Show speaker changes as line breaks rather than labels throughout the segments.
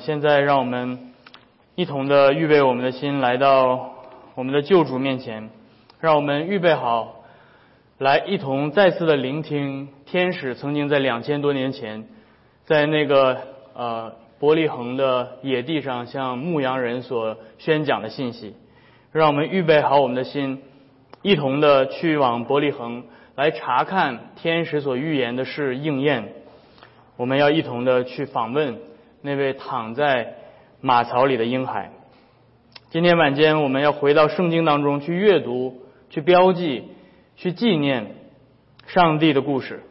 现在，让我们一同的预备我们的心，来到我们的救主面前。让我们预备好，来一同再次的聆听天使曾经在两千多年前，在那个呃伯利恒的野地上向牧羊人所宣讲的信息。让我们预备好我们的心，一同的去往伯利恒，来查看天使所预言的事应验。我们要一同的去访问。那位躺在马槽里的婴孩。今天晚间，我们要回到圣经当中去阅读、去标记、去纪念上帝的故事。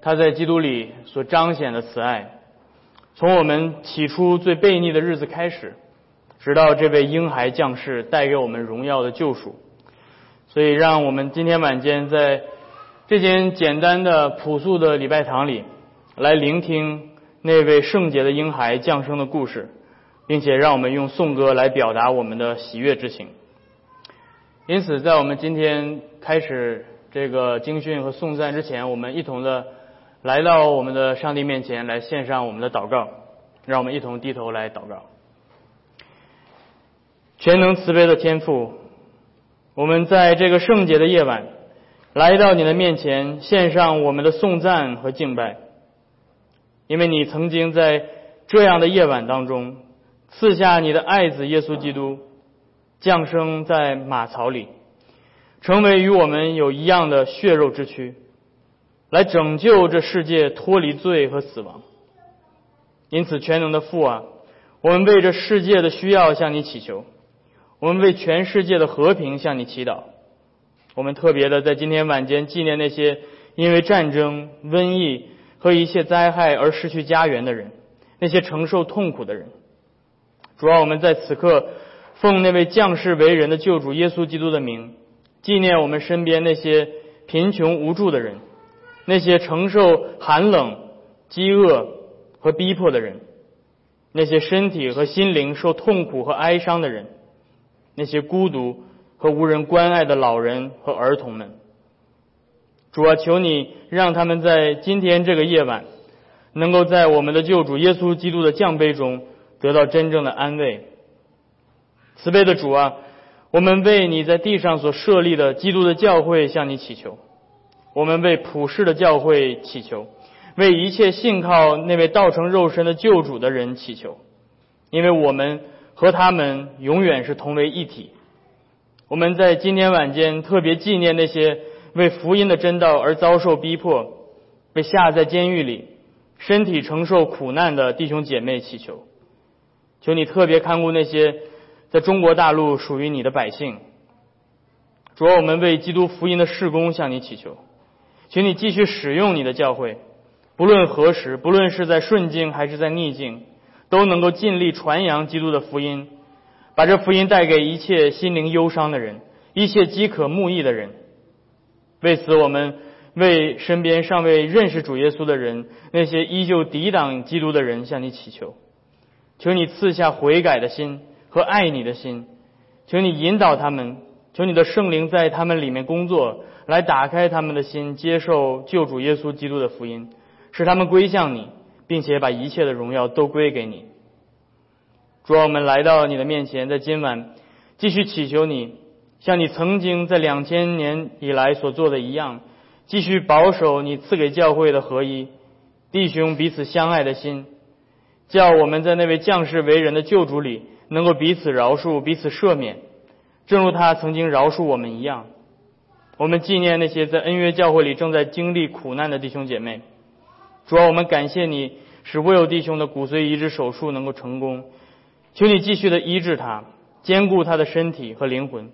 他在基督里所彰显的慈爱，从我们起初最悖逆的日子开始，直到这位婴孩降世，带给我们荣耀的救赎。所以，让我们今天晚间在这间简单的、朴素的礼拜堂里，来聆听。那位圣洁的婴孩降生的故事，并且让我们用颂歌来表达我们的喜悦之情。因此，在我们今天开始这个经训和颂赞之前，我们一同的来到我们的上帝面前来献上我们的祷告。让我们一同低头来祷告。全能慈悲的天父，我们在这个圣洁的夜晚来到你的面前，献上我们的颂赞和敬拜。因为你曾经在这样的夜晚当中，赐下你的爱子耶稣基督降生在马槽里，成为与我们有一样的血肉之躯，来拯救这世界脱离罪和死亡。因此，全能的父啊，我们为这世界的需要向你祈求，我们为全世界的和平向你祈祷。我们特别的在今天晚间纪念那些因为战争、瘟疫。和一切灾害而失去家园的人，那些承受痛苦的人，主要我们在此刻奉那位降世为人的救主耶稣基督的名，纪念我们身边那些贫穷无助的人，那些承受寒冷、饥饿和逼迫的人，那些身体和心灵受痛苦和哀伤的人，那些孤独和无人关爱的老人和儿童们。主啊，求你让他们在今天这个夜晚，能够在我们的救主耶稣基督的降杯中得到真正的安慰。慈悲的主啊，我们为你在地上所设立的基督的教会向你祈求，我们为普世的教会祈求，为一切信靠那位道成肉身的救主的人祈求，因为我们和他们永远是同为一体。我们在今天晚间特别纪念那些。为福音的真道而遭受逼迫，被下在监狱里，身体承受苦难的弟兄姐妹祈求，求你特别看顾那些在中国大陆属于你的百姓。主，我们为基督福音的事工向你祈求，请你继续使用你的教会，不论何时，不论是在顺境还是在逆境，都能够尽力传扬基督的福音，把这福音带给一切心灵忧伤的人，一切饥渴慕义的人。为此，我们为身边尚未认识主耶稣的人，那些依旧抵挡基督的人，向你祈求，求你赐下悔改的心和爱你的心，求你引导他们，求你的圣灵在他们里面工作，来打开他们的心，接受救主耶稣基督的福音，使他们归向你，并且把一切的荣耀都归给你。主，我们来到你的面前，在今晚继续祈求你。像你曾经在两千年以来所做的一样，继续保守你赐给教会的合一，弟兄彼此相爱的心，叫我们在那位降世为人的救主里，能够彼此饶恕、彼此赦免，正如他曾经饶恕我们一样。我们纪念那些在恩约教会里正在经历苦难的弟兄姐妹。主要我们感谢你，使未有弟兄的骨髓移植手术能够成功，求你继续的医治他，兼顾他的身体和灵魂。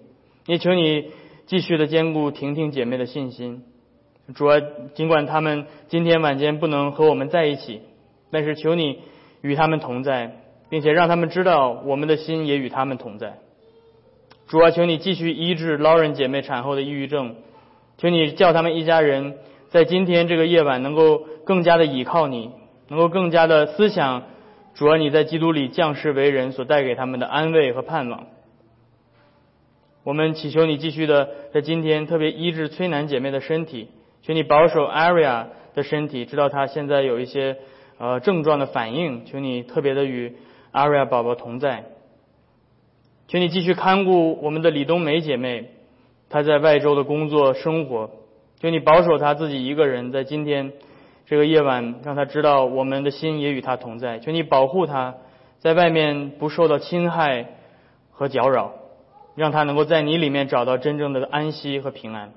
也求你继续的兼顾婷婷姐妹的信心。主啊，尽管他们今天晚间不能和我们在一起，但是求你与他们同在，并且让他们知道我们的心也与他们同在。主啊，求你继续医治劳人姐妹产后的抑郁症。求你叫他们一家人在今天这个夜晚能够更加的倚靠你，能够更加的思想主啊，你在基督里降世为人所带给他们的安慰和盼望。我们祈求你继续的在今天特别医治崔楠姐妹的身体，求你保守 Aria 的身体，知道她现在有一些呃症状的反应，求你特别的与阿瑞亚宝宝同在。请你继续看顾我们的李冬梅姐妹，她在外州的工作生活，求你保守她自己一个人在今天这个夜晚，让她知道我们的心也与她同在。求你保护她在外面不受到侵害和搅扰，让他能够在你里面找到真正的安息和平安。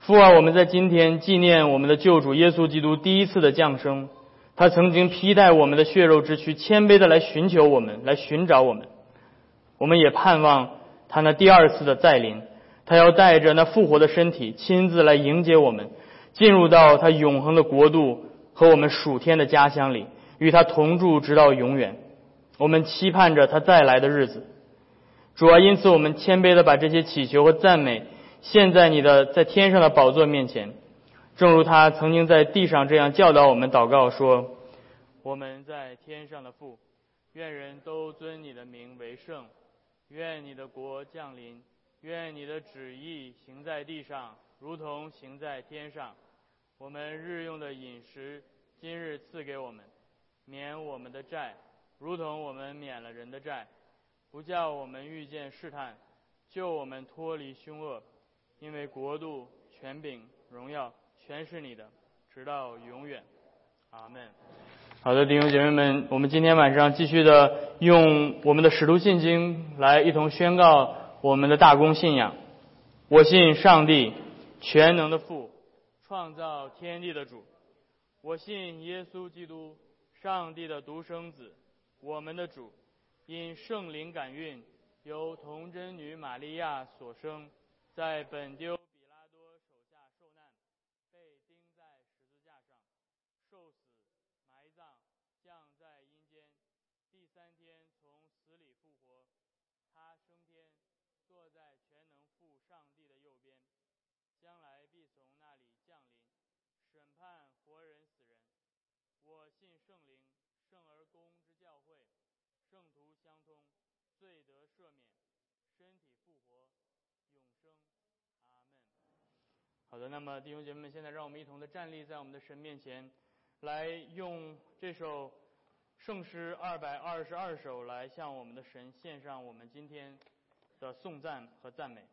父啊，我们在今天纪念我们的救主耶稣基督第一次的降生，他曾经披戴我们的血肉之躯，谦卑的来寻求我们，来寻找我们。我们也盼望他那第二次的再临，他要带着那复活的身体，亲自来迎接我们，进入到他永恒的国度和我们属天的家乡里，与他同住直到永远。我们期盼着他再来的日子。主啊，因此我们谦卑的把这些祈求和赞美献在你的在天上的宝座面前，正如他曾经在地上这样教导我们祷告说：“我们在天上的父，愿人都尊你的名为圣。”愿你的国降临，愿你的旨意行在地上，如同行在天上。我们日用的饮食，今日赐给我们，免我们的债，如同我们免了人的债，不叫我们遇见试探，救我们脱离凶恶。因为国度、权柄、荣耀，全是你的，直到永远。阿门。好的，弟兄姐妹们，我们今天晚上继续的用我们的使徒信经来一同宣告我们的大公信仰。我信上帝，全能的父，创造天地的主。我信耶稣基督，上帝的独生子，我们的主，因圣灵感孕，由童贞女玛利亚所生，在本丢比拉多手下受难，被钉在十字架上，受死、埋葬、降在阴间，第三天从死里复活，他升天，坐在全能父上帝的右边，将来必从那里降临，审判活人死人。我信圣灵，圣而公。圣徒相通，罪得赦免，身体复活，永生。阿门好的，那么弟兄姐妹们，现在让我们一同的站立在我们的神面前，来用这首圣诗二百二十二首来向我们的神献上我们今天的颂赞和赞美。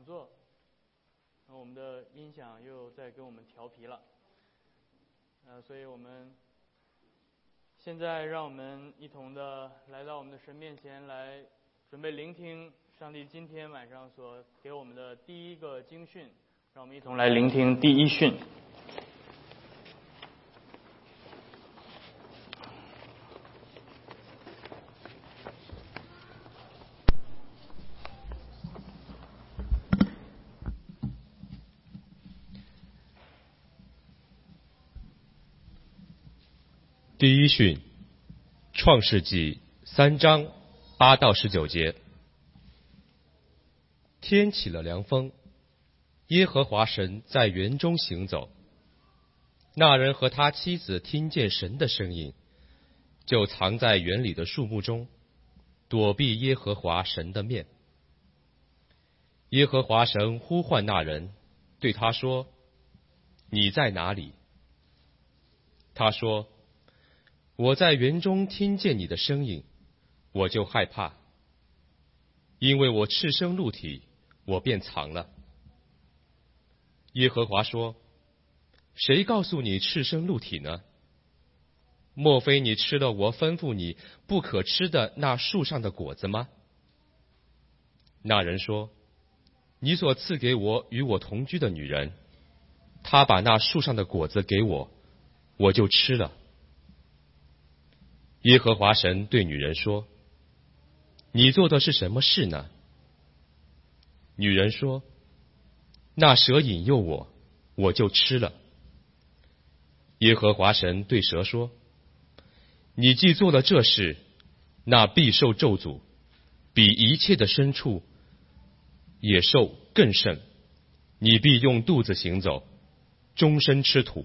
请坐。那我们的音响又在跟我们调皮了，呃，所以我们现在让我们一同的来到我们的神面前来，准备聆听上帝今天晚上所给我们的第一个经训。让我们一同来聆听第一训。
第一训，创世纪三章八到十九节。天起了凉风，耶和华神在园中行走。那人和他妻子听见神的声音，就藏在园里的树木中，躲避耶和华神的面。耶和华神呼唤那人，对他说：“你在哪里？”他说。我在园中听见你的声音，我就害怕，因为我赤身露体，我便藏了。耶和华说：“谁告诉你赤身露体呢？莫非你吃了我吩咐你不可吃的那树上的果子吗？”那人说：“你所赐给我与我同居的女人，她把那树上的果子给我，我就吃了。”耶和华神对女人说：“你做的是什么事呢？”女人说：“那蛇引诱我，我就吃了。”耶和华神对蛇说：“你既做了这事，那必受咒诅，比一切的牲畜、野兽更甚。你必用肚子行走，终身吃土。”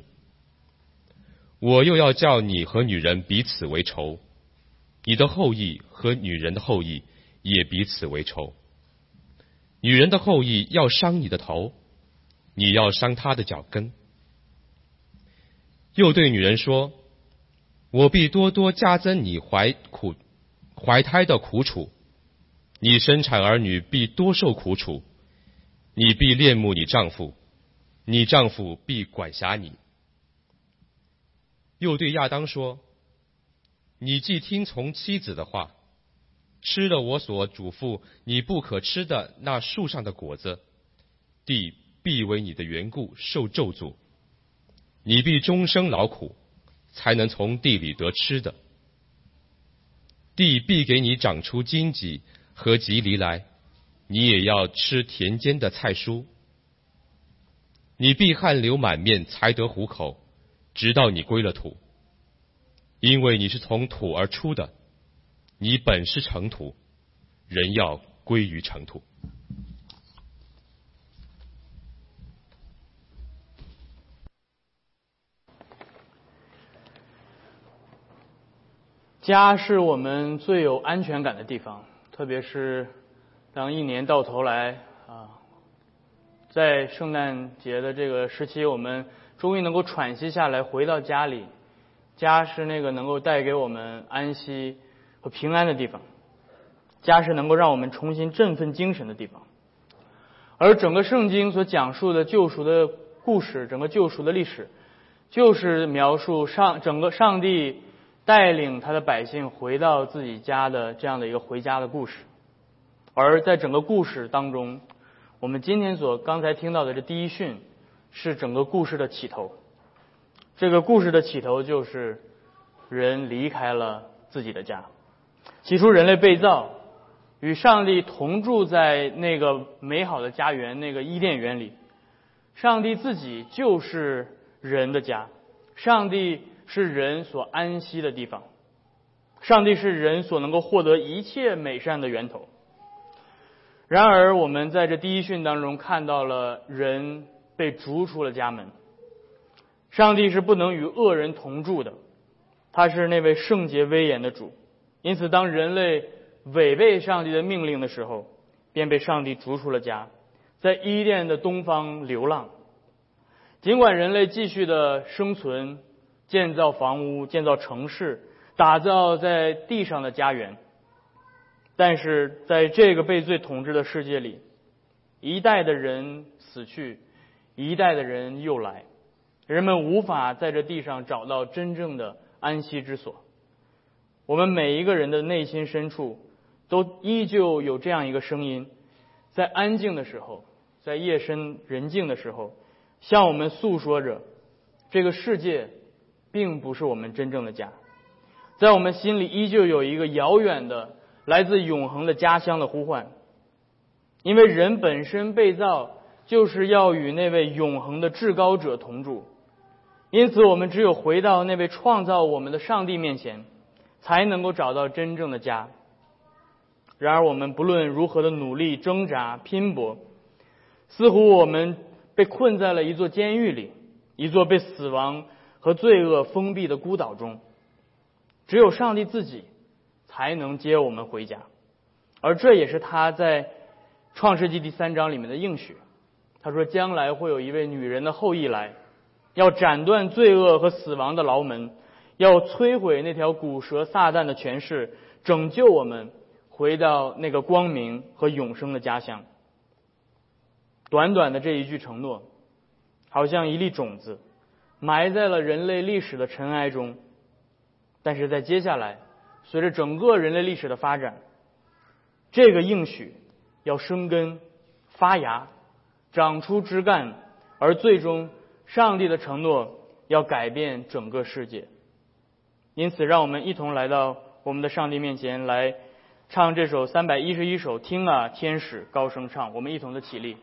我又要叫你和女人彼此为仇，你的后裔和女人的后裔也彼此为仇。女人的后裔要伤你的头，你要伤她的脚跟。又对女人说：“我必多多加增你怀苦怀胎的苦楚，你生产儿女必多受苦楚，你必恋慕你丈夫，你丈夫必管辖你。”又对亚当说：“你既听从妻子的话，吃了我所嘱咐你不可吃的那树上的果子，地必为你的缘故受咒诅，你必终生劳苦，才能从地里得吃的。地必给你长出荆棘和棘藜来，你也要吃田间的菜蔬。你必汗流满面才得糊口。”直到你归了土，因为你是从土而出的，你本是尘土，人要归于尘土。
家是我们最有安全感的地方，特别是当一年到头来啊，在圣诞节的这个时期，我们。终于能够喘息下来，回到家里。家是那个能够带给我们安息和平安的地方，家是能够让我们重新振奋精神的地方。而整个圣经所讲述的救赎的故事，整个救赎的历史，就是描述上整个上帝带领他的百姓回到自己家的这样的一个回家的故事。而在整个故事当中，我们今天所刚才听到的这第一训。是整个故事的起头。这个故事的起头就是人离开了自己的家。起初，人类被造，与上帝同住在那个美好的家园，那个伊甸园里。上帝自己就是人的家，上帝是人所安息的地方，上帝是人所能够获得一切美善的源头。然而，我们在这第一训当中看到了人。被逐出了家门。上帝是不能与恶人同住的，他是那位圣洁威严的主。因此，当人类违背上帝的命令的时候，便被上帝逐出了家，在伊甸的东方流浪。尽管人类继续的生存，建造房屋、建造城市、打造在地上的家园，但是在这个被罪统治的世界里。一代的人死去，一代的人又来，人们无法在这地上找到真正的安息之所。我们每一个人的内心深处，都依旧有这样一个声音，在安静的时候，在夜深人静的时候，向我们诉说着：这个世界并不是我们真正的家。在我们心里，依旧有一个遥远的、来自永恒的家乡的呼唤。因为人本身被造，就是要与那位永恒的至高者同住。因此，我们只有回到那位创造我们的上帝面前。才能够找到真正的家。然而，我们不论如何的努力、挣扎、拼搏，似乎我们被困在了一座监狱里，一座被死亡和罪恶封闭的孤岛中。只有上帝自己才能接我们回家，而这也是他在创世纪第三章里面的应许。他说：“将来会有一位女人的后裔来，要斩断罪恶和死亡的牢门。”要摧毁那条古蛇撒旦的权势，拯救我们回到那个光明和永生的家乡。短短的这一句承诺，好像一粒种子，埋在了人类历史的尘埃中。但是在接下来，随着整个人类历史的发展，这个应许要生根、发芽、长出枝干，而最终，上帝的承诺要改变整个世界。因此，让我们一同来到我们的上帝面前，来唱这首三百一十一首。听啊，天使高声唱，我们一同的起立。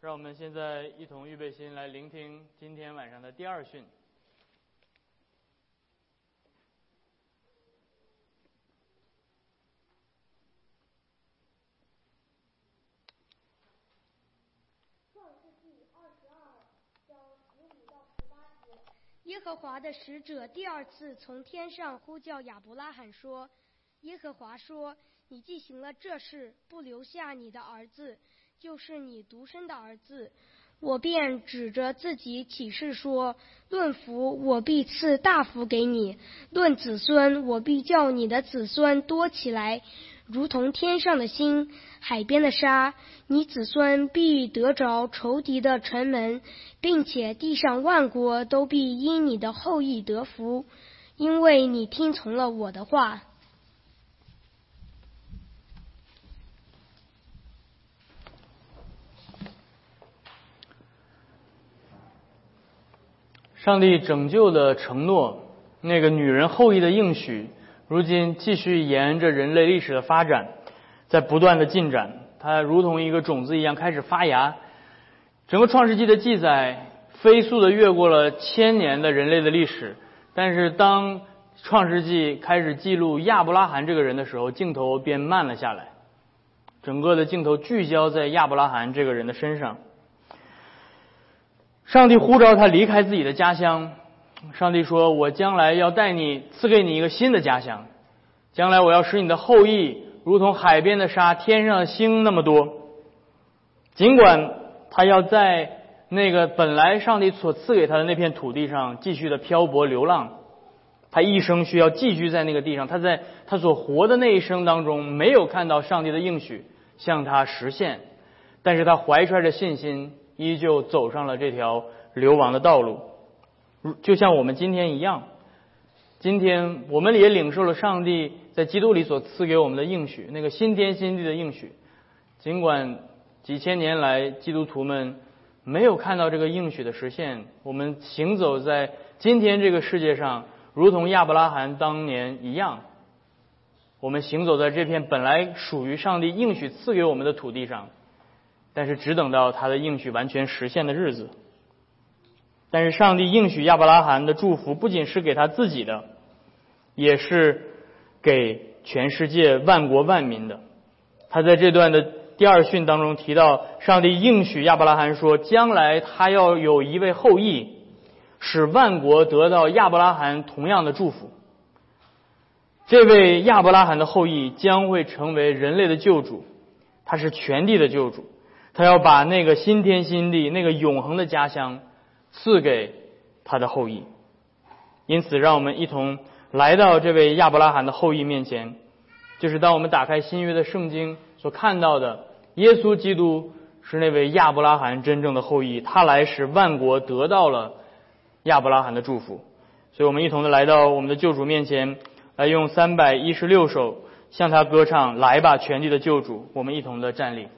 让我们现在一同预备心来聆听今天晚上的第二训。
耶和华的使者第二次从天上呼叫亚伯拉罕说：“耶和华说，你既行了这事，不留下你的儿子，就是你独生的儿子，我便指着自己起誓说：论福，我必赐大福给你；论子孙，我必叫你的子孙多起来。”如同天上的星，海边的沙，你子孙必得着仇敌的城门，并且地上万国都必因你的后裔得福，因为你听从了我的话。
上帝拯救的承诺，那个女人后裔的应许。如今继续沿着人类历史的发展，在不断的进展，它如同一个种子一样开始发芽。整个创世纪的记载飞速的越过了千年的人类的历史，但是当创世纪开始记录亚伯拉罕这个人的时候，镜头便慢了下来，整个的镜头聚焦在亚伯拉罕这个人的身上。上帝呼召他离开自己的家乡。上帝说：“我将来要带你，赐给你一个新的家乡。将来我要使你的后裔如同海边的沙，天上的星那么多。尽管他要在那个本来上帝所赐给他的那片土地上继续的漂泊流浪，他一生需要寄居在那个地上。他在他所活的那一生当中，没有看到上帝的应许向他实现，但是他怀揣着信心，依旧走上了这条流亡的道路。”就像我们今天一样，今天我们也领受了上帝在基督里所赐给我们的应许，那个新天新地的应许。尽管几千年来基督徒们没有看到这个应许的实现，我们行走在今天这个世界上，如同亚伯拉罕当年一样，我们行走在这片本来属于上帝应许赐给我们的土地上，但是只等到他的应许完全实现的日子。但是上帝应许亚伯拉罕的祝福不仅是给他自己的，也是给全世界万国万民的。他在这段的第二训当中提到，上帝应许亚伯拉罕说，将来他要有一位后裔，使万国得到亚伯拉罕同样的祝福。这位亚伯拉罕的后裔将会成为人类的救主，他是全地的救主，他要把那个新天新地、那个永恒的家乡。赐给他的后裔，因此，让我们一同来到这位亚伯拉罕的后裔面前。就是当我们打开新约的圣经所看到的，耶稣基督是那位亚伯拉罕真正的后裔，他来使万国得到了亚伯拉罕的祝福。所以我们一同的来到我们的救主面前，来用三百一十六首向他歌唱。来吧，全地的救主，我们一同的站立。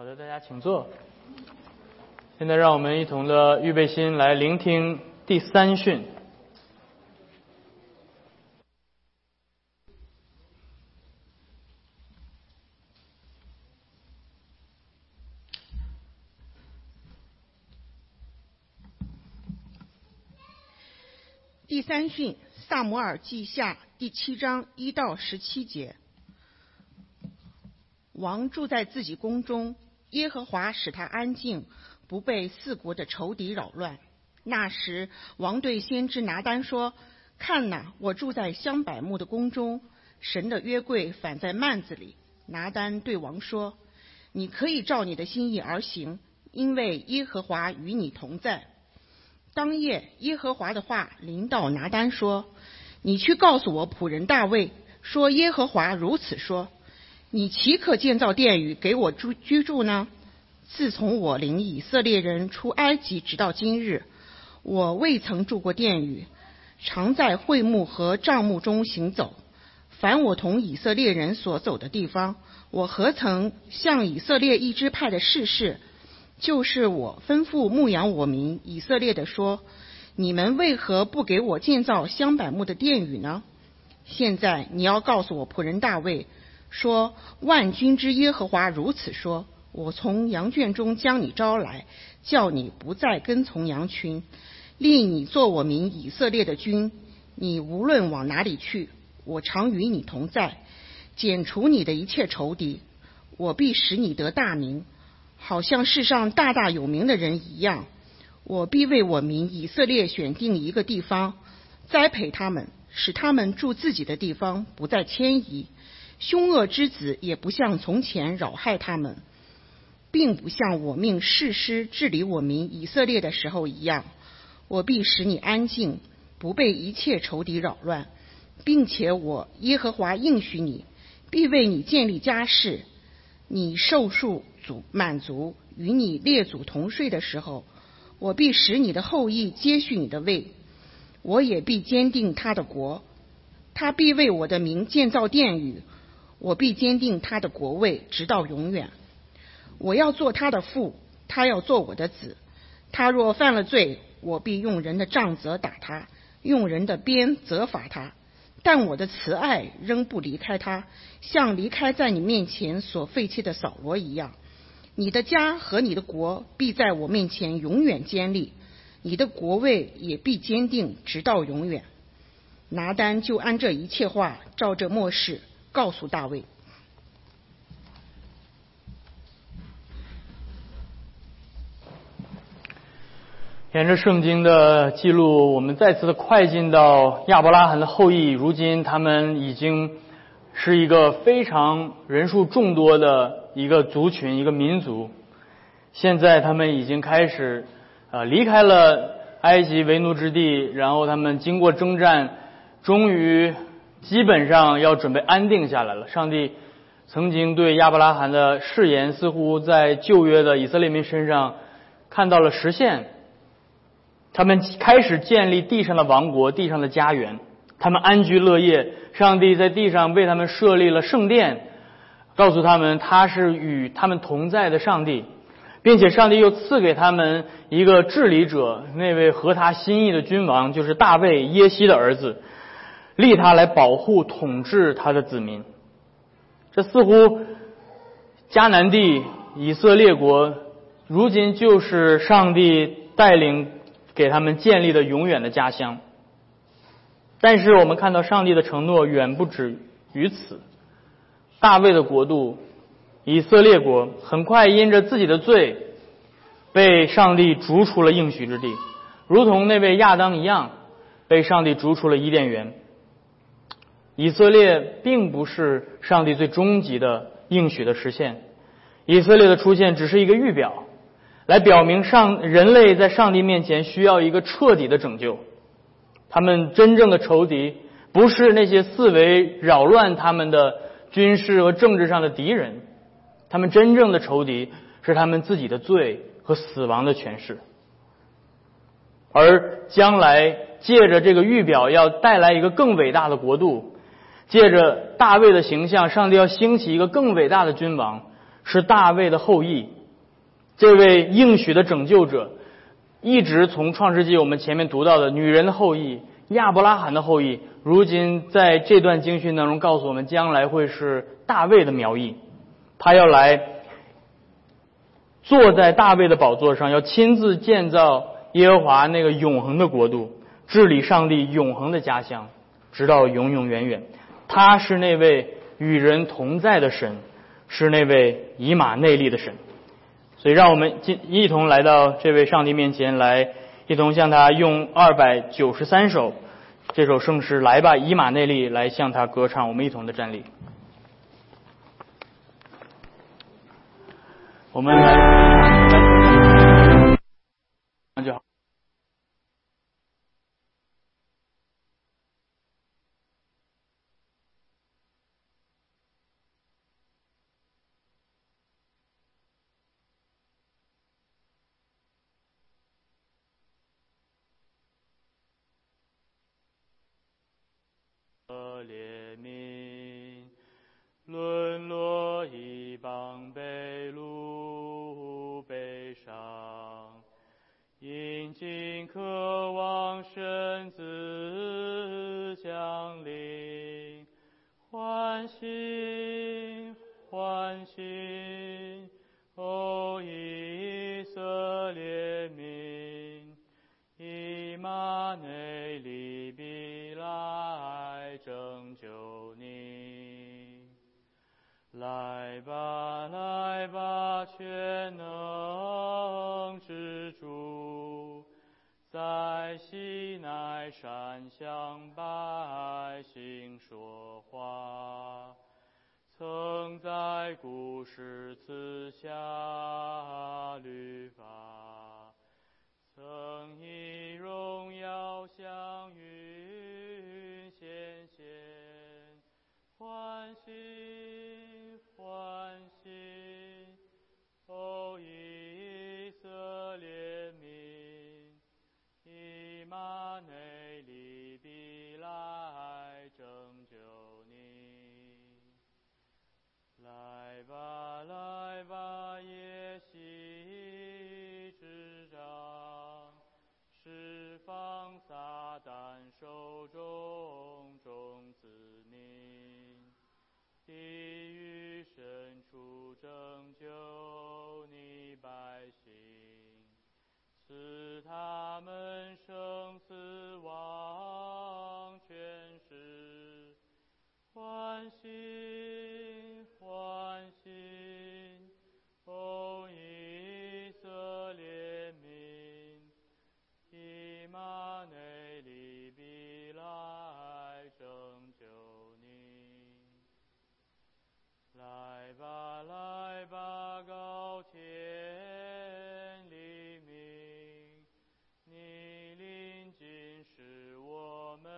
好的，大家请坐。现在让我们一同的预备心来聆听第三训。
第三训，萨摩尔记下第七章一到十七节。王住在自己宫中，耶和华使他安静，不被四国的仇敌扰乱。那时，王对先知拿单说：“看哪，我住在香柏木的宫中，神的约柜反在幔子里。”拿单对王说：“你可以照你的心意而行，因为耶和华与你同在。”当夜，耶和华的话临到拿单说：“你去告诉我仆人大卫，说耶和华如此说：你岂可建造殿宇给我住居住呢？自从我领以色列人出埃及直到今日，我未曾住过殿宇，常在会幕和帐幕中行走。凡我同以色列人所走的地方，我何曾向以色列一支派的士士？”就是我吩咐牧养我民以色列的说：“你们为何不给我建造香柏木的殿宇呢？”现在你要告诉我仆人大卫说：“万军之耶和华如此说：我从羊圈中将你招来，叫你不再跟从羊群，立你做我民以色列的君。你无论往哪里去，我常与你同在，剪除你的一切仇敌，我必使你得大名。”好像世上大大有名的人一样，我必为我民以色列选定一个地方，栽培他们，使他们住自己的地方，不再迁移。凶恶之子也不像从前扰害他们，并不像我命誓师治理我民以色列的时候一样。我必使你安静，不被一切仇敌扰乱，并且我耶和华应许你，必为你建立家室。你受数足满足，与你列祖同睡的时候，我必使你的后裔接续你的位，我也必坚定他的国，他必为我的名建造殿宇，我必坚定他的国位直到永远。我要做他的父，他要做我的子。他若犯了罪，我必用人的杖责打他，用人的鞭责罚他。但我的慈爱仍不离开他，像离开在你面前所废弃的扫罗一样。你的家和你的国必在我面前永远坚立，你的国位也必坚定直到永远。拿单就按这一切话，照着末世告诉大卫。
沿着圣经的记录，我们再次的快进到亚伯拉罕的后裔。如今，他们已经是一个非常人数众多的一个族群、一个民族。现在，他们已经开始啊离开了埃及为奴之地，然后他们经过征战，终于基本上要准备安定下来了。上帝曾经对亚伯拉罕的誓言，似乎在旧约的以色列民身上看到了实现。他们开始建立地上的王国，地上的家园。他们安居乐业。上帝在地上为他们设立了圣殿，告诉他们他是与他们同在的上帝，并且上帝又赐给他们一个治理者，那位合他心意的君王，就是大卫耶西的儿子，立他来保护统治他的子民。这似乎迦南地以色列国，如今就是上帝带领。给他们建立的永远的家乡，但是我们看到上帝的承诺远不止于此。大卫的国度，以色列国，很快因着自己的罪，被上帝逐出了应许之地，如同那位亚当一样，被上帝逐出了伊甸园。以色列并不是上帝最终极的应许的实现，以色列的出现只是一个预表。来表明上人类在上帝面前需要一个彻底的拯救，他们真正的仇敌不是那些四围扰乱他们的军事和政治上的敌人，他们真正的仇敌是他们自己的罪和死亡的权势。而将来借着这个预表要带来一个更伟大的国度，借着大卫的形象，上帝要兴起一个更伟大的君王。是大卫的后裔。这位应许的拯救者，一直从创世纪我们前面读到的女人的后裔、亚伯拉罕的后裔，如今在这段经训当中告诉我们，将来会是大卫的苗裔，他要来坐在大卫的宝座上，要亲自建造耶和华那个永恒的国度，治理上帝永恒的家乡，直到永永远远。他是那位与人同在的神，是那位以马内利的神。所以，让我们今一同来到这位上帝面前，来一同向他用二百九十三首这首圣诗来吧，以马内利来向他歌唱。我们一同的站立，我们来，那就好。怜悯，沦落一邦被掳悲伤，殷勤渴望神子降临，欢喜欢喜，哦以色列民，以马内来吧，来吧，全能之主，在西奈山向百姓说话，曾在古时赐下律法，曾以荣耀向云显现。欢喜欢喜，哦以色列民，以马内利必来拯救你。来吧来吧，耶西之长，释放撒旦手中种子民，地狱深处拯救你百姓，赐他们生死忘全时，欢喜欢喜，哦以色列民，以马内利比来生来吧来吧，高天黎明，你临近是我们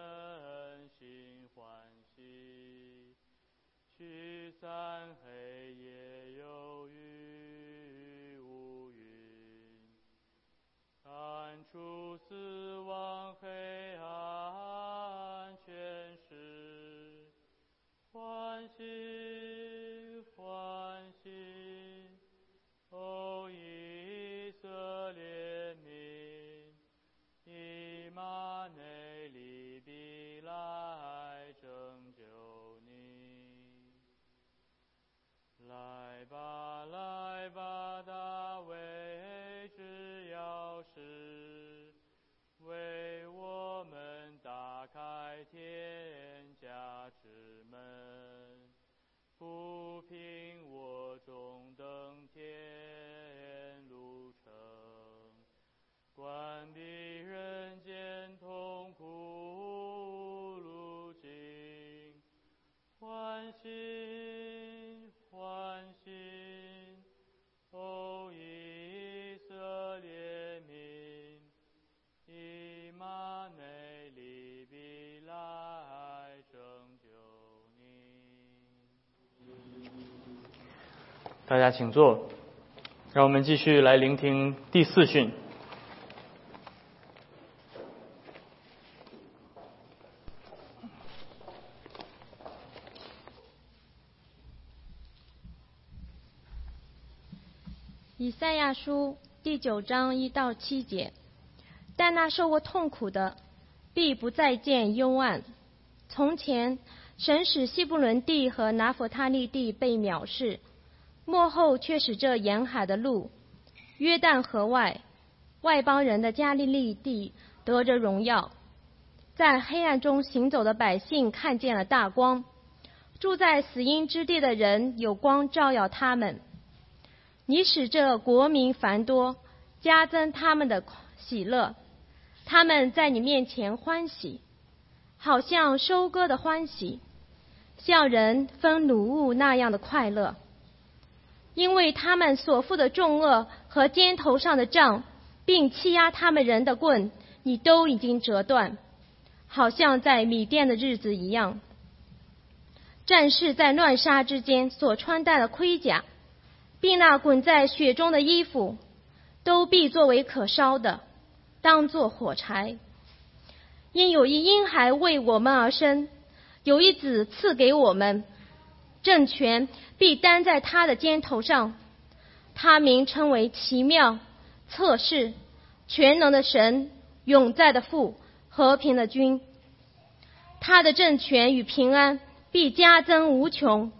大家请坐，让我们继续来聆听第四训。
以赛亚书第九章一到七节，但那受过痛苦的，必不再见幽暗。从前，神使西布伦地和拿弗他利地被藐视，幕后却使这沿海的路，约旦河外，外邦人的加利利地得着荣耀。在黑暗中行走的百姓看见了大光，住在死荫之地的人有光照耀他们。你使这国民繁多，加增他们的喜乐，他们在你面前欢喜，好像收割的欢喜，像人分掳物那样的快乐。因为他们所负的重恶和肩头上的杖，并欺压他们人的棍，你都已经折断，好像在米店的日子一样。战士在乱杀之间所穿戴的盔甲。并那滚在雪中的衣服，都必作为可烧的，当作火柴。因有一婴孩为我们而生，有一子赐给我们，政权必担在他的肩头上。他名称为奇妙、测试、全能的神、永在的父、和平的君。他的政权与平安必加增无穷。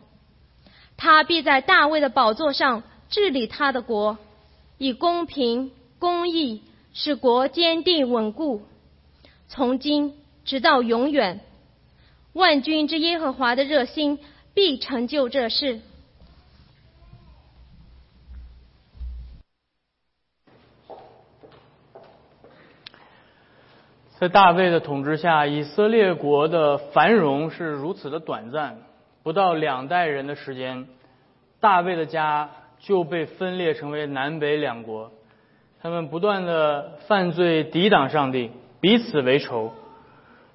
他必在大卫的宝座上治理他的国，以公平公义使国坚定稳固，从今直到永远。万军之耶和华的热心必成就这事。
在大卫的统治下，以色列国的繁荣是如此的短暂。不到两代人的时间，大卫的家就被分裂成为南北两国。他们不断的犯罪，抵挡上帝，彼此为仇。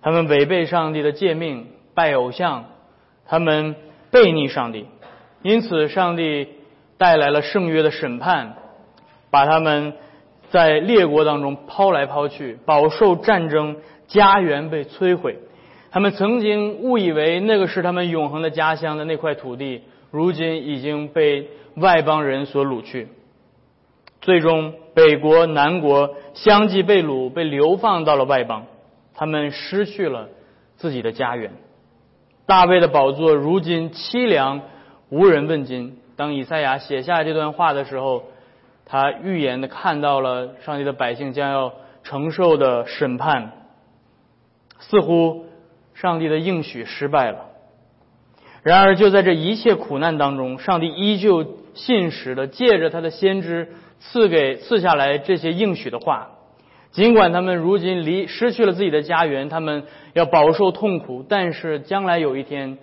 他们违背上帝的诫命，拜偶像。他们背逆上帝，因此上帝带来了圣约的审判，把他们在列国当中抛来抛去，饱受战争，家园被摧毁。他们曾经误以为那个是他们永恒的家乡的那块土地，如今已经被外邦人所掳去。最终，北国、南国相继被掳，被流放到了外邦。他们失去了自己的家园。大卫的宝座如今凄凉，无人问津。当以赛亚写下这段话的时候，他预言的看到了上帝的百姓将要承受的审判，似乎。上帝的应许失败了。然而，就在这一切苦难当中，上帝依旧信实的借着他的先知赐给赐下来这些应许的话。尽管他们如今离失去了自己的家园，他们要饱受痛苦，但是将来有一天，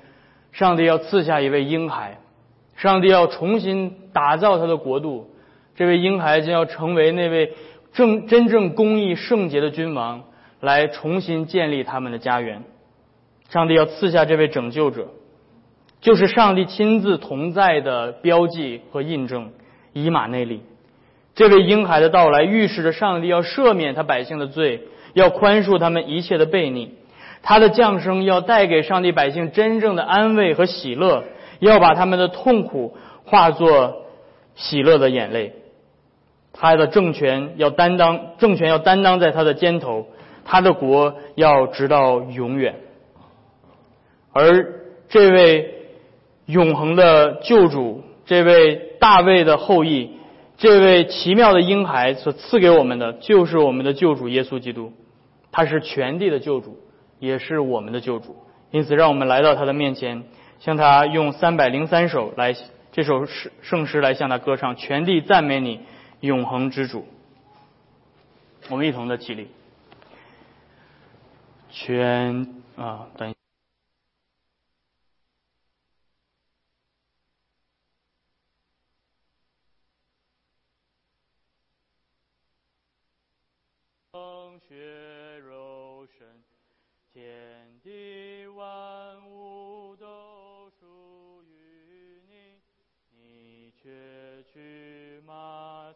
上帝要赐下一位婴孩，上帝要重新打造他的国度。这位婴孩将要成为那位正真正公义圣洁的君王，来重新建立他们的家园。上帝要赐下这位拯救者，就是上帝亲自同在的标记和印证——以马内利。这位婴孩的到来，预示着上帝要赦免他百姓的罪，要宽恕他们一切的悖逆。他的降生要带给上帝百姓真正的安慰和喜乐，要把他们的痛苦化作喜乐的眼泪。他的政权要担当，政权要担当在他的肩头，他的国要直到永远。而这位永恒的救主，这位大卫的后裔，这位奇妙的婴孩所赐给我们的，就是我们的救主耶稣基督。他是全地的救主，也是我们的救主。因此，让我们来到他的面前，向他用三百零三首来这首圣圣诗来向他歌唱。全地赞美你，永恒之主。我们一同的起立。全啊，等。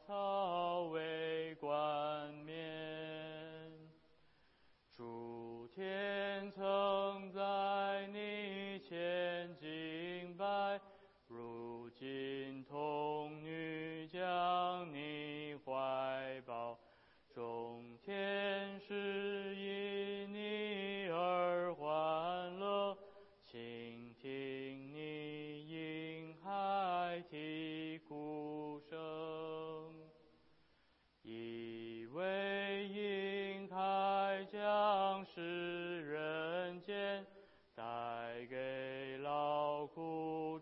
草为冠冕，诸天曾在你前敬拜，如今童女将你怀抱，众天是一。是人间带给劳苦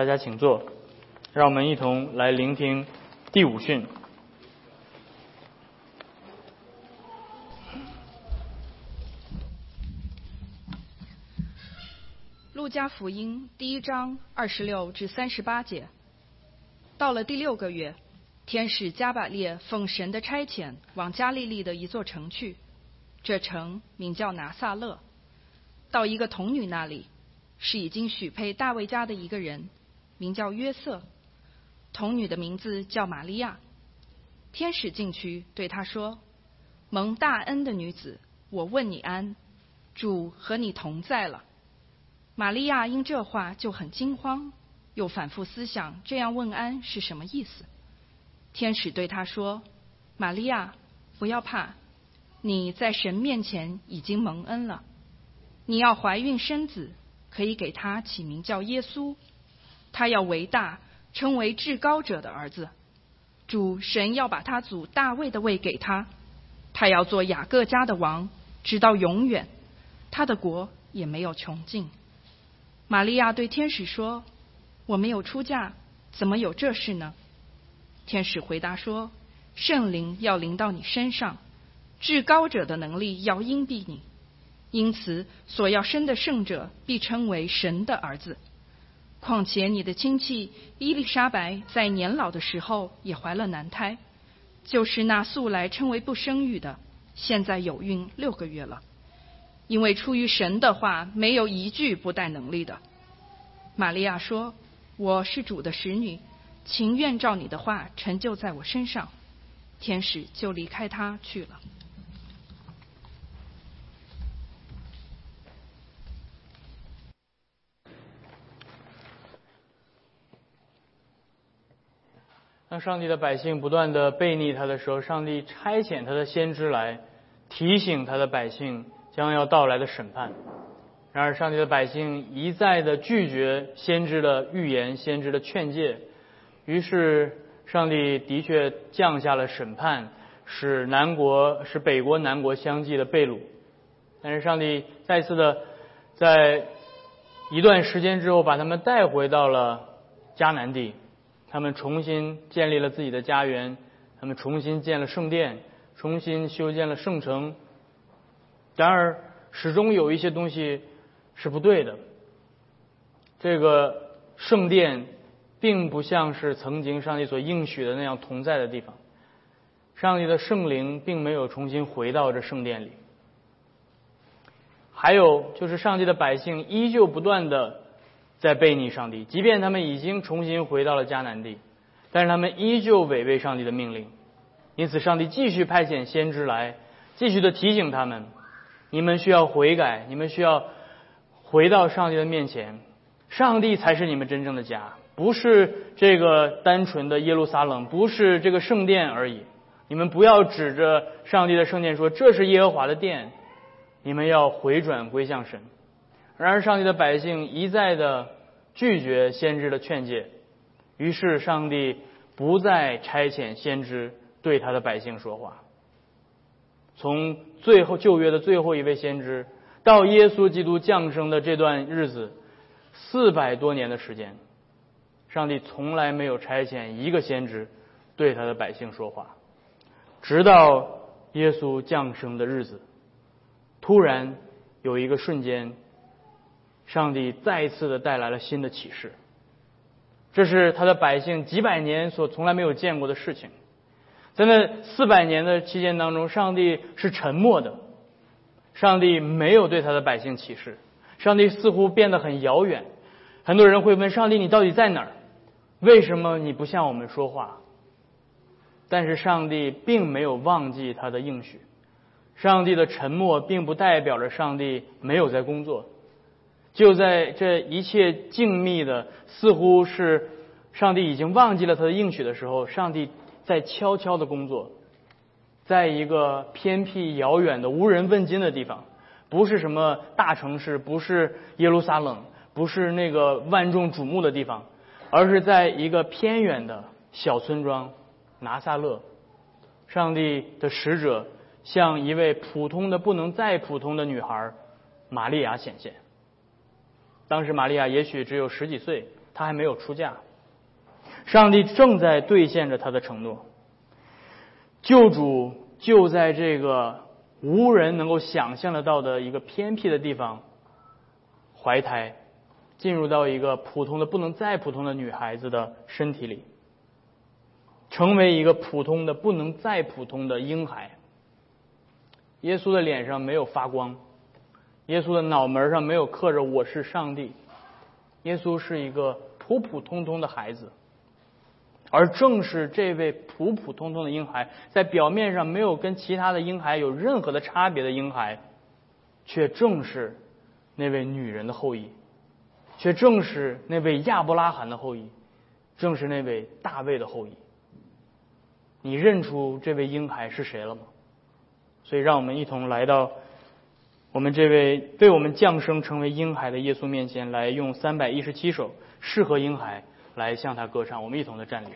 大家请坐，让我们一同来聆听第五训。
路加福音第一章二十六至三十八节。到了第六个月，天使加百列奉神的差遣，往加利利的一座城去。这城名叫拿撒勒。到一个童女那里，是已经许配大卫家的一个人，名叫约瑟。童女的名字叫玛利亚。天使进去对她说：“蒙大恩的女子，我问你安，主和你同在了。”玛利亚因这话就很惊慌，又反复思想这样问安是什么意思。天使对她说：“玛利亚，不要怕，你在神面前已经蒙恩了。你要怀孕生子，可以给他起名叫耶稣。他要为大，称为至高者的儿子。主神要把他祖大卫的位给他，他要做雅各家的王，直到永远。他的国也没有穷尽。”玛利亚对天使说：“我没有出嫁，怎么有这事呢？”天使回答说：“圣灵要临到你身上，至高者的能力要荫庇你，因此所要生的圣者必称为神的儿子。况且你的亲戚伊丽莎白在年老的时候也怀了男胎，就是那素来称为不生育的，现在有孕六个月了。”因为出于神的话，没有一句不带能力的。玛利亚说：“我是主的使女，情愿照你的话成就在我身上。”天使就离开他去了。
当上帝的百姓不断的背逆他的时候，上帝差遣他的先知来提醒他的百姓。将要到来的审判。然而，上帝的百姓一再的拒绝先知的预言、先知的劝诫，于是上帝的确降下了审判，使南国、使北国、南国相继的被掳。但是，上帝再次的在一段时间之后，把他们带回到了迦南地，他们重新建立了自己的家园，他们重新建了圣殿，重新修建了圣城。然而，始终有一些东西是不对的。这个圣殿并不像是曾经上帝所应许的那样同在的地方。上帝的圣灵并没有重新回到这圣殿里。还有就是，上帝的百姓依旧不断的在背逆上帝，即便他们已经重新回到了迦南地，但是他们依旧违背上帝的命令。因此，上帝继续派遣先知来，继续的提醒他们。你们需要悔改，你们需要回到上帝的面前，上帝才是你们真正的家，不是这个单纯的耶路撒冷，不是这个圣殿而已。你们不要指着上帝的圣殿说这是耶和华的殿，你们要回转归向神。然而，上帝的百姓一再的拒绝先知的劝诫，于是上帝不再差遣先知对他的百姓说话。从最后旧约的最后一位先知到耶稣基督降生的这段日子，四百多年的时间，上帝从来没有差遣一个先知对他的百姓说话，直到耶稣降生的日子，突然有一个瞬间，上帝再一次的带来了新的启示，这是他的百姓几百年所从来没有见过的事情。在那四百年的期间当中，上帝是沉默的，上帝没有对他的百姓启示，上帝似乎变得很遥远。很多人会问上帝：“你到底在哪儿？为什么你不向我们说话？”但是上帝并没有忘记他的应许，上帝的沉默并不代表着上帝没有在工作。就在这一切静谧的，似乎是上帝已经忘记了他的应许的时候，上帝。在悄悄的工作，在一个偏僻遥远的无人问津的地方，不是什么大城市，不是耶路撒冷，不是那个万众瞩目的地方，而是在一个偏远的小村庄拿撒勒，上帝的使者向一位普通的不能再普通的女孩玛利亚显现。当时玛利亚也许只有十几岁。她还没有出嫁。上帝正在兑现着他的承诺，救主就在这个无人能够想象得到的一个偏僻的地方怀胎，进入到一个普通的不能再普通的女孩子的身体里，成为一个普通的不能再普通的婴孩。耶稣的脸上没有发光，耶稣的脑门上没有刻着“我是上帝”，耶稣是一个普普通通的孩子。而正是这位普普通通的婴孩，在表面上没有跟其他的婴孩有任何的差别的婴孩，却正是那位女人的后裔，却正是那位亚伯拉罕的后裔，正是那位大卫的后裔。你认出这位婴孩是谁了吗？所以，让我们一同来到我们这位被我们降生成为婴孩的耶稣面前，来用三百一十七首适合婴孩。来向他歌唱，我们一同的站立。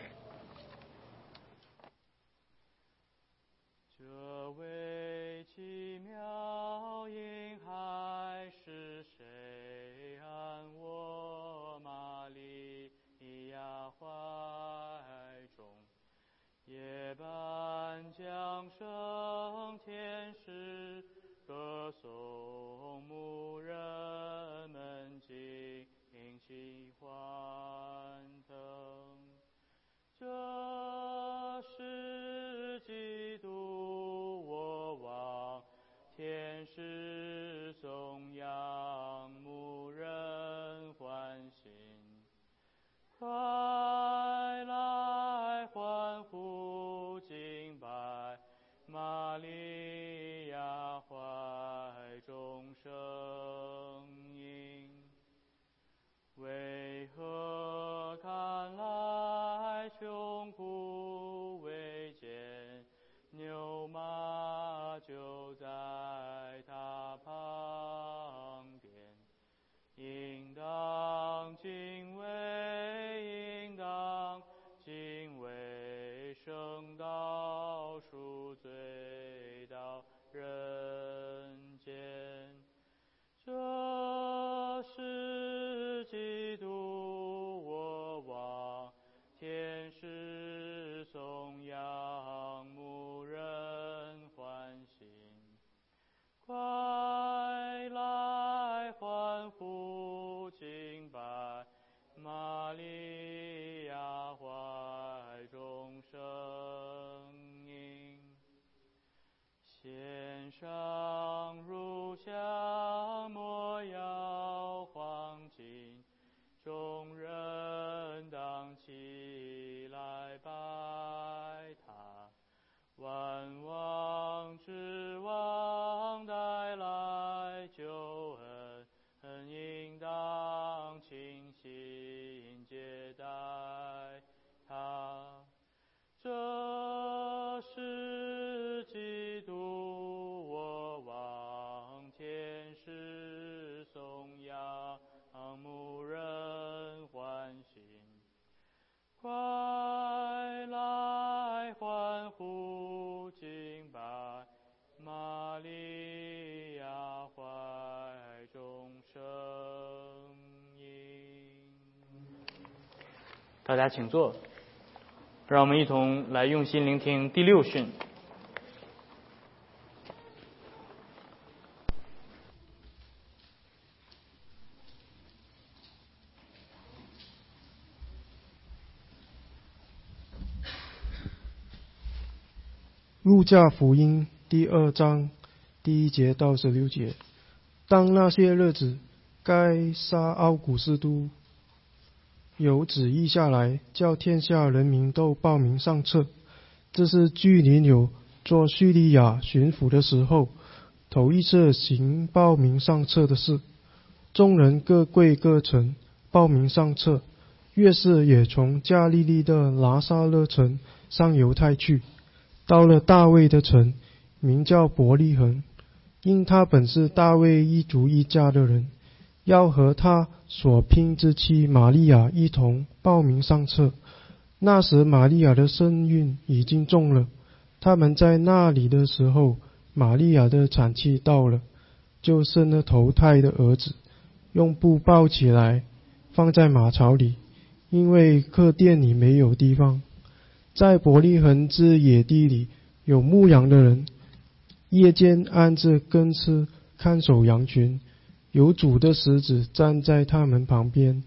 大家请坐，让我们一同来用心聆听第六训。
路加福音第二章第一节到十六节，当那些日子，该杀奥古斯都有旨意下来，叫天下人民都报名上册。这是距离纽做叙利亚巡抚的时候，头一次行报名上册的事。众人各归各城，报名上册。越是也从加利利的拿撒勒城上犹太去。到了大卫的城，名叫伯利恒，因他本是大卫一族一家的人，要和他所聘之妻玛利亚一同报名上册。那时玛利亚的身孕已经重了。他们在那里的时候，玛利亚的产期到了，就生了头胎的儿子，用布包起来，放在马槽里，因为客店里没有地方。在伯利恒之野地里有牧羊的人，夜间按着更次看守羊群，有主的使者站在他们旁边，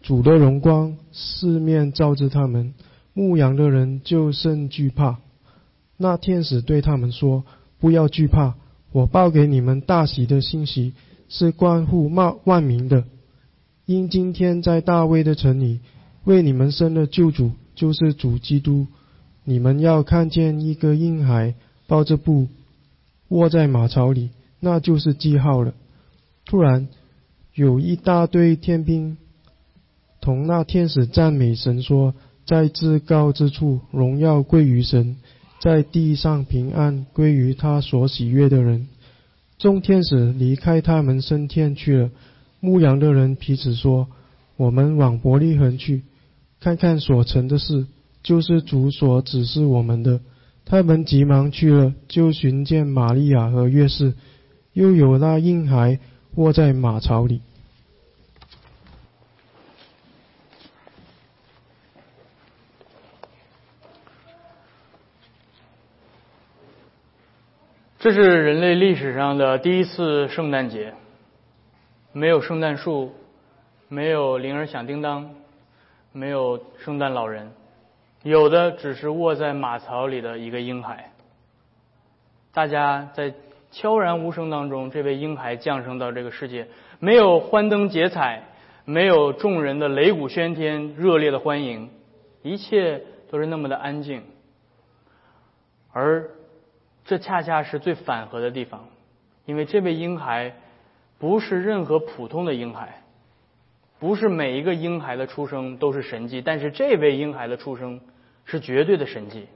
主的荣光四面照着他们，牧羊的人就甚惧怕。那天使对他们说：“不要惧怕，我报给你们大喜的信息，是关乎万万民的。因今天在大卫的城里，为你们生了救主。”就是主基督，你们要看见一个婴孩抱着布卧在马槽里，那就是记号了。突然，有一大堆天兵同那天使赞美神说：“在至高之处，荣耀归于神；在地上平安归于他所喜悦的人。”众天使离开他们升天去了。牧羊的人彼此说：“我们往伯利恒去。”看看所成的事，就是主所指示我们的。他们急忙去了，就寻见玛利亚和约瑟，又有那婴孩卧在马槽里。
这是人类历史上的第一次圣诞节，没有圣诞树，没有铃儿响叮当。没有圣诞老人，有的只是卧在马槽里的一个婴孩。大家在悄然无声当中，这位婴孩降生到这个世界，没有欢灯结彩，没有众人的擂鼓喧天、热烈的欢迎，一切都是那么的安静。而这恰恰是最反合的地方，因为这位婴孩不是任何普通的婴孩。不是每一个婴孩的出生都是神迹，但是这位婴孩的出生是绝对的神迹，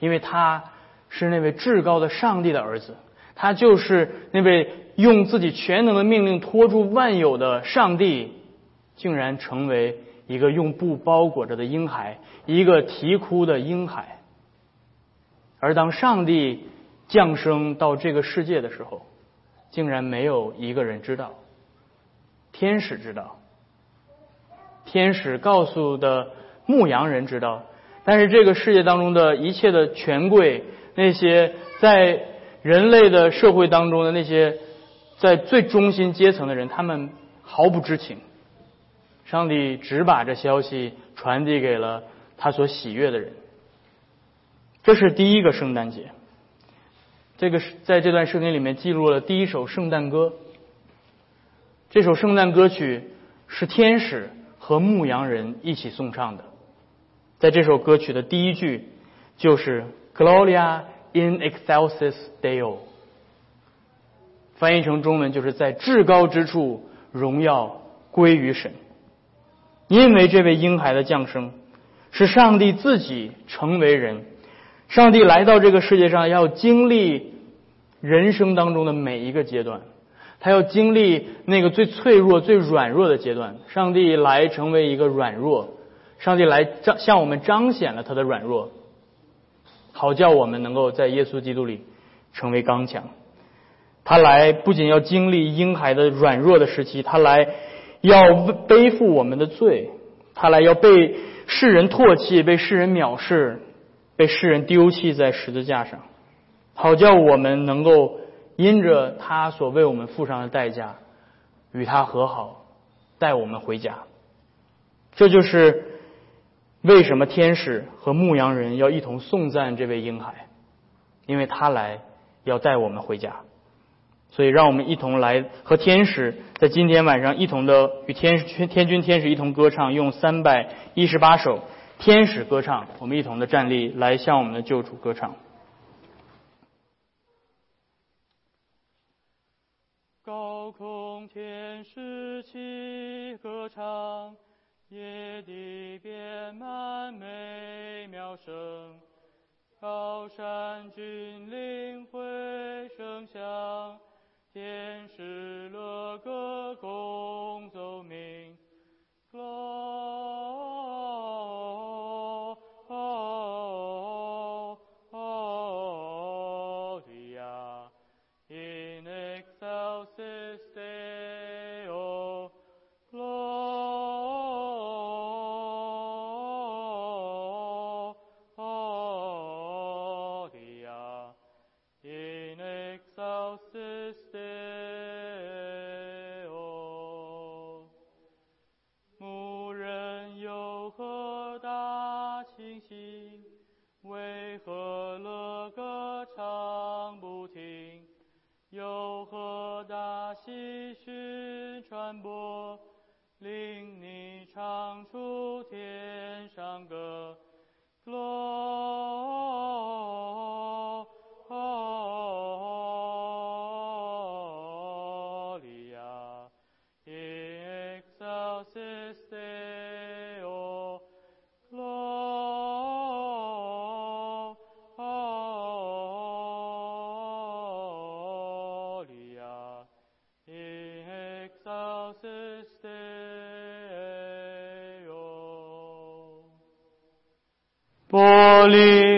因为他是那位至高的上帝的儿子，他就是那位用自己全能的命令托住万有的上帝，竟然成为一个用布包裹着的婴孩，一个啼哭的婴孩。而当上帝降生到这个世界的时候，竟然没有一个人知道，天使知道。天使告诉的牧羊人知道，但是这个世界当中的一切的权贵，那些在人类的社会当中的那些在最中心阶层的人，他们毫不知情。上帝只把这消息传递给了他所喜悦的人。这是第一个圣诞节，这个是在这段圣经里面记录了第一首圣诞歌。这首圣诞歌曲是天使。和牧羊人一起颂唱的，在这首歌曲的第一句就是 “Gloria in excelsis Deo”，翻译成中文就是在至高之处，荣耀归于神。因为这位婴孩的降生，是上帝自己成为人，上帝来到这个世界上，要经历人生当中的每一个阶段。他要经历那个最脆弱、最软弱的阶段，上帝来成为一个软弱，上帝来彰向我们彰显了他的软弱，好叫我们能够在耶稣基督里成为刚强。他来不仅要经历婴孩的软弱的时期，他来要背负我们的罪，他来要被世人唾弃、被世人藐视、被世人丢弃在十字架上，好叫我们能够。因着他所为我们付上的代价，与他和好，带我们回家。这就是为什么天使和牧羊人要一同颂赞这位婴孩，因为他来要带我们回家。所以，让我们一同来和天使在今天晚上一同的与天天君天使一同歌唱，用三百一十八首天使歌唱，我们一同的站立来向我们的救主歌唱。高空天使齐歌唱，野地遍满美妙声。高山峻岭回声响，天使乐歌共奏鸣。玻璃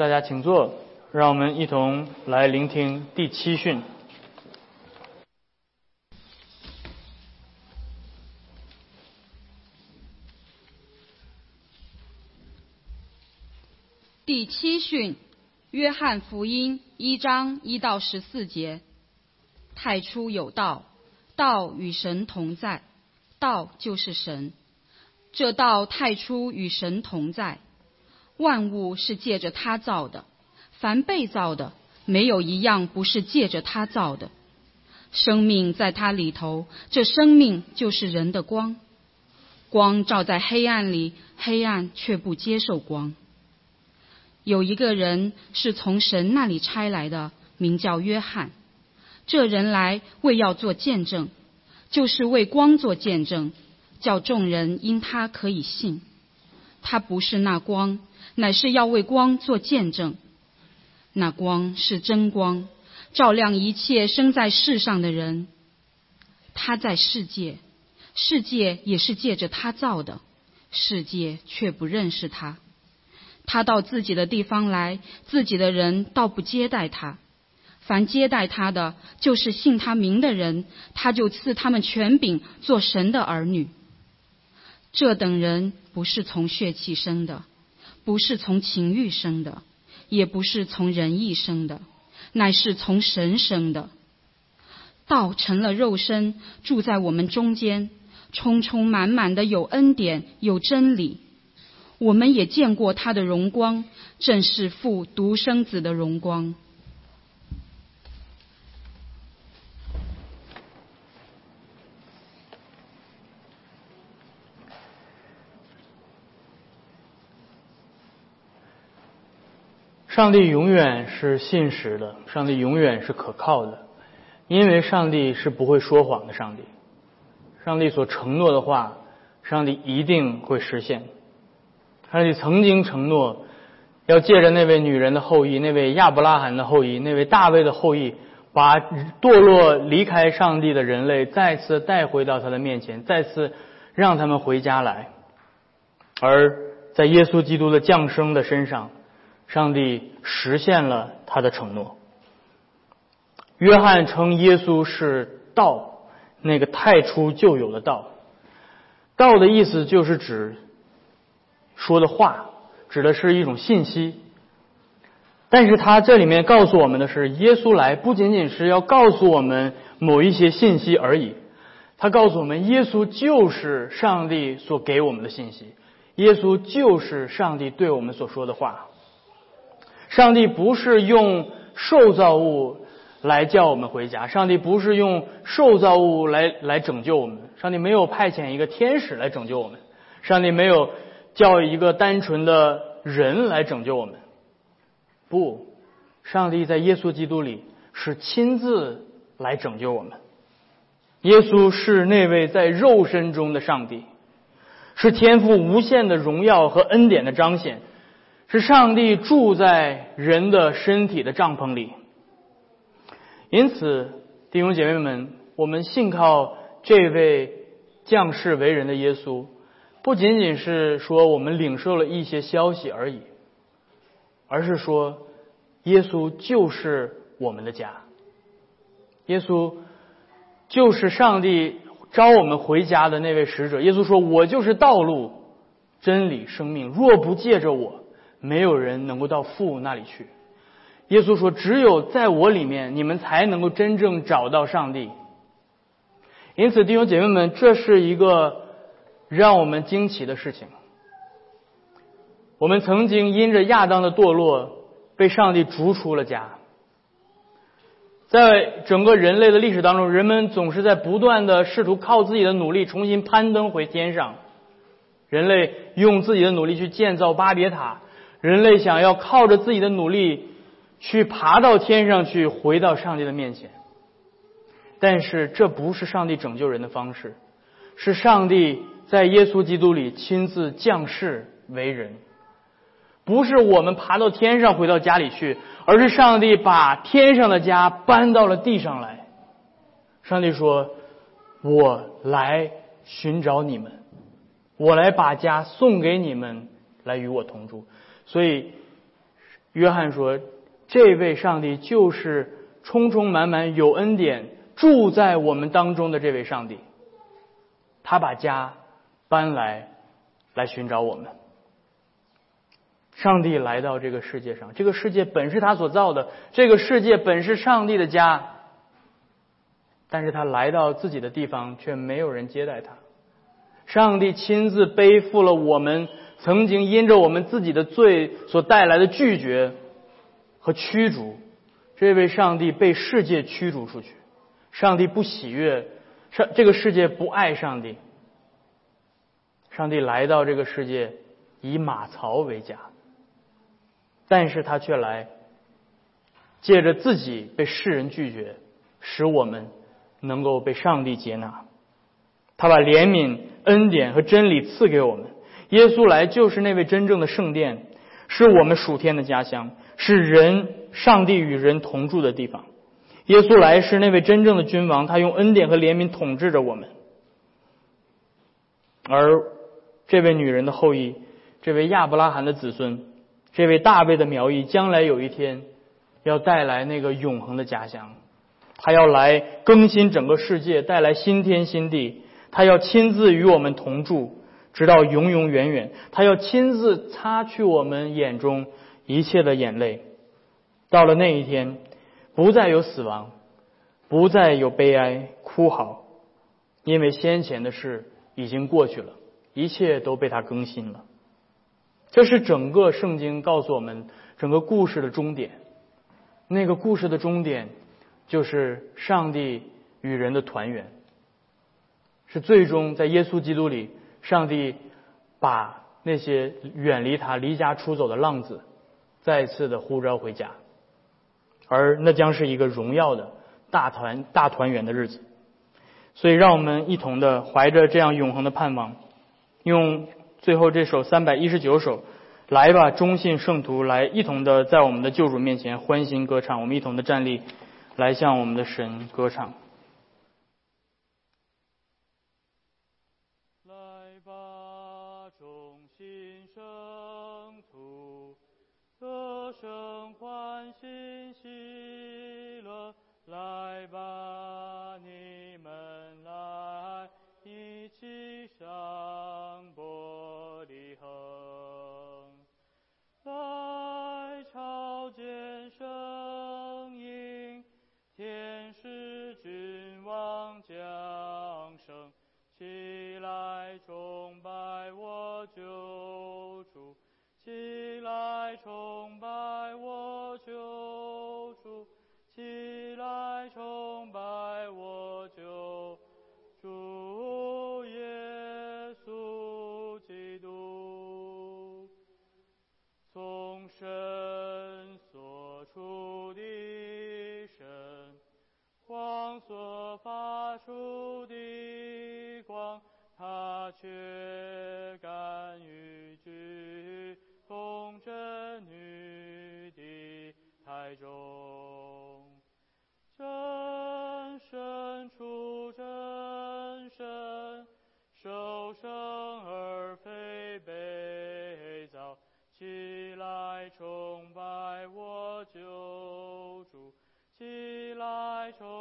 大家请坐，让我们一同来聆听第七训。
第七训，约翰福音一章一到十四节：太初有道，道与神同在，道就是神。这道太初与神同在，万物是借着他造的，凡被造的，没有一样不是借着他造的。生命在他里头，这生命就是人的光。光照在黑暗里，黑暗却不接受光。有一个人是从神那里差来的，名叫约翰。这人来为要做见证，就是为光做见证，叫众人因他可以信。他不是那光，乃是要为光做见证。那光是真光，照亮一切生在世上的人。他在世界，世界也是借着他造的，世界却不认识他。他到自己的地方来，自己的人倒不接待他。凡接待他的，就是信他名的人，他就赐他们权柄做神的儿女。这等人不是从血气生的，不是从情欲生的，也不是从人意生的，乃是从神生的。道成了肉身，住在我们中间，充充满满的有恩典，有真理。我们也见过他的荣光，正是父独生子的荣光。
上帝永远是信实的，上帝永远是可靠的，因为上帝是不会说谎的。上帝，上帝所承诺的话，上帝一定会实现。上帝曾经承诺，要借着那位女人的后裔，那位亚伯拉罕的后裔，那位大卫的后裔，把堕落离开上帝的人类再次带回到他的面前，再次让他们回家来。而在耶稣基督的降生的身上，上帝实现了他的承诺。约翰称耶稣是道，那个太初就有的道。道的意思就是指。说的话指的是一种信息，但是他这里面告诉我们的是，耶稣来不仅仅是要告诉我们某一些信息而已，他告诉我们，耶稣就是上帝所给我们的信息，耶稣就是上帝对我们所说的话。上帝不是用受造物来叫我们回家，上帝不是用受造物来来拯救我们，上帝没有派遣一个天使来拯救我们，上帝没有。叫一个单纯的人来拯救我们，不，上帝在耶稣基督里是亲自来拯救我们。耶稣是那位在肉身中的上帝，是天赋无限的荣耀和恩典的彰显，是上帝住在人的身体的帐篷里。因此，弟兄姐妹们，我们信靠这位降世为人的耶稣，不仅仅是说我们领受了一些消息而已，而是说，耶稣就是我们的家。耶稣就是上帝招我们回家的那位使者。耶稣说：“我就是道路、真理、生命，若不借着我。”没有人能够到父那里去。耶稣说：“只有在我里面，你们才能够真正找到上帝。”因此，弟兄姐妹们，这是一个让我们惊奇的事情。我们曾经因着亚当的堕落，被上帝逐出了家。在整个人类的历史当中，人们总是在不断的试图靠自己的努力重新攀登回天上。人类用自己的努力去建造巴别塔。人类想要靠着自己的努力去爬到天上去，回到上帝的面前，但是这不是上帝拯救人的方式，是上帝在耶稣基督里亲自降世为人，不是我们爬到天上回到家里去，而是上帝把天上的家搬到了地上来。上帝说：“我来寻找你们，我来把家送给你们，来与我同住。”所以，约翰说：“这位上帝就是充充满满有恩典住在我们当中的这位上帝。他把家搬来，来寻找我们。上帝来到这个世界上，这个世界本是他所造的，这个世界本是上帝的家。但是他来到自己的地方，却没有人接待他。上帝亲自背负了我们。”曾经因着我们自己的罪所带来的拒绝和驱逐，这位上帝被世界驱逐出去。上帝不喜悦，上这个世界不爱上帝。上帝来到这个世界以马槽为家，但是他却来借着自己被世人拒绝，使我们能够被上帝接纳。他把怜悯、恩典和真理赐给我们。耶稣来就是那位真正的圣殿，是我们属天的家乡，是人上帝与人同住的地方。耶稣来是那位真正的君王，他用恩典和怜悯统治着我们。而这位女人的后裔，这位亚伯拉罕的子孙，这位大卫的苗裔，将来有一天要带来那个永恒的家乡，他要来更新整个世界，带来新天新地，他要亲自与我们同住。直到永永远远，他要亲自擦去我们眼中一切的眼泪。到了那一天，不再有死亡，不再有悲哀哭嚎，因为先前的事已经过去了，一切都被他更新了。这是整个圣经告诉我们整个故事的终点。那个故事的终点，就是上帝与人的团圆，是最终在耶稣基督里。上帝把那些远离他、离家出走的浪子，再次的呼召回家，而那将是一个荣耀的大团大团圆的日子。所以，让我们一同的怀着这样永恒的盼望，用最后这首三百一十九首，来吧，忠信圣徒，来一同的在我们的救主面前欢欣歌唱。我们一同的站立，来向我们的神歌唱。
来吧，你们来，一起上玻璃横。来朝见圣音，天使
君王降生，起来崇拜我救主，起来崇拜我救主。起来崇拜。来崇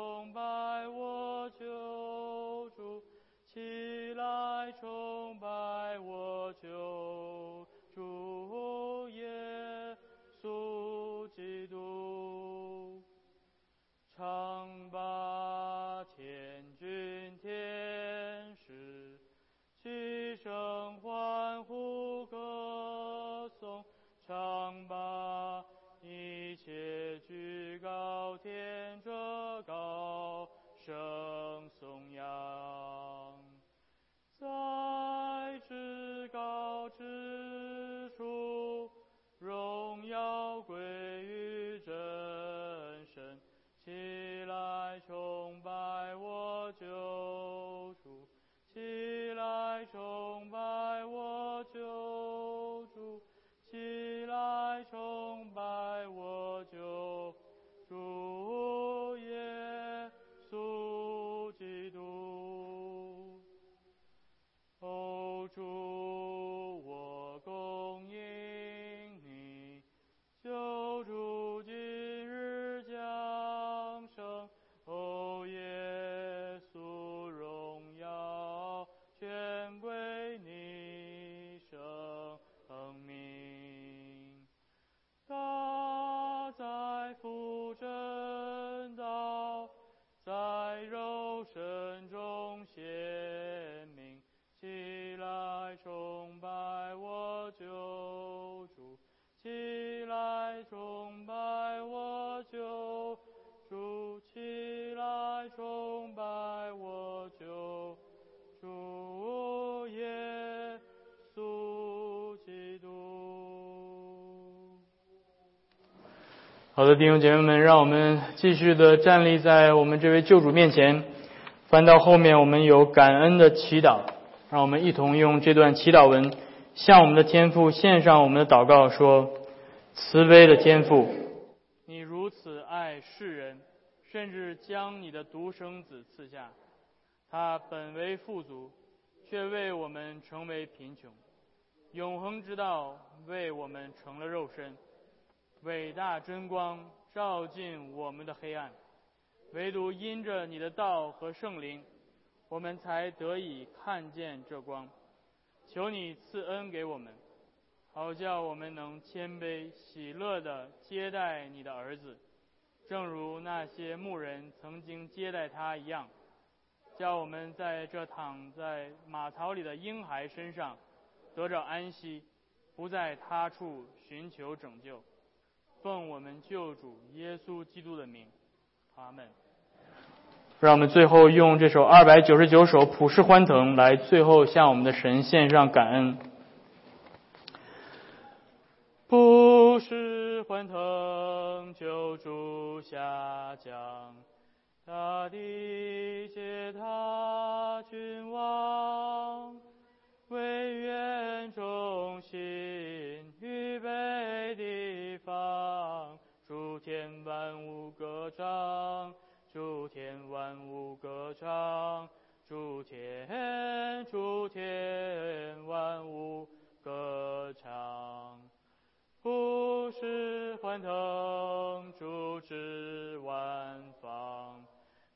好的，弟兄姐妹们，让我们继续的站立在我们这位救主面前。翻到后面，我们有感恩的祈祷，让我们一同用这段祈祷文向我们的天父献上我们的祷告，说：慈悲的天父，你如此爱世人，甚至将你的独生子赐下，他本为富足，却为我们成为贫穷，永恒之道为我们成了肉身。伟大真光照进我们的黑暗，唯独因着你的道和圣灵，我们才得以看见这光。求你赐恩给我们，好叫我们能谦卑喜乐地接待你的儿子，正如那些牧人曾经接待他一样。叫我们在这躺在马槽里的婴孩身上得着安息，不在他处寻求拯救。奉我们救主耶稣基督的名，阿门。让我们最后用这首二百九十九首普世欢腾来最后向我们的神献上感恩。
不是欢腾，救主下降，大地接他君王，为愿万物歌唱，诸天万物歌唱，诸天诸天万物歌唱。不是欢腾，主之万方，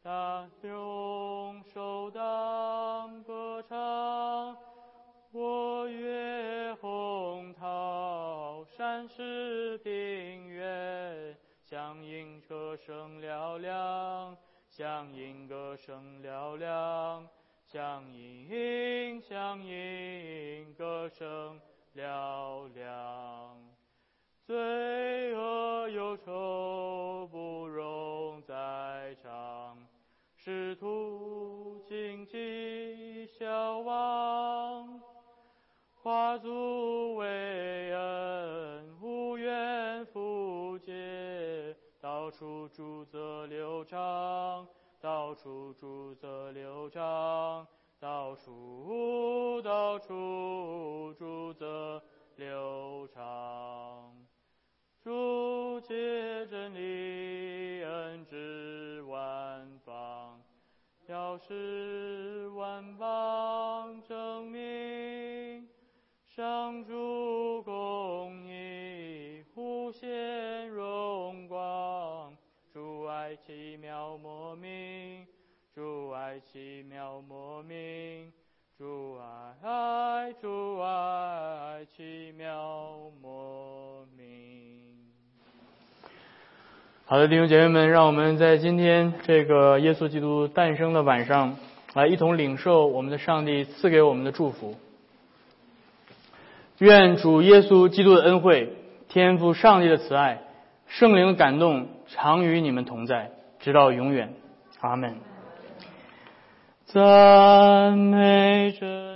大用手当歌唱。我越红桃，山势平，应歌声嘹亮，响应歌声嘹亮，响应响应歌声嘹亮。罪恶忧愁不容再长，使徒荆棘消亡，化足为恩，处主则流畅，到处主则流畅，到处到处主则流畅。主借真理恩知万邦，要使万邦证明上主公奇妙莫名，主爱奇妙莫名，主爱爱主爱奇妙莫名。好的，弟兄姐妹们，让我们在今天这个耶稣基督诞生的晚上，来一同领受我们的上帝赐给我们的祝福。愿主耶稣基督的恩惠、天赋上帝的慈爱、圣灵的感动，常与你们同在，直到永远。阿门。赞美着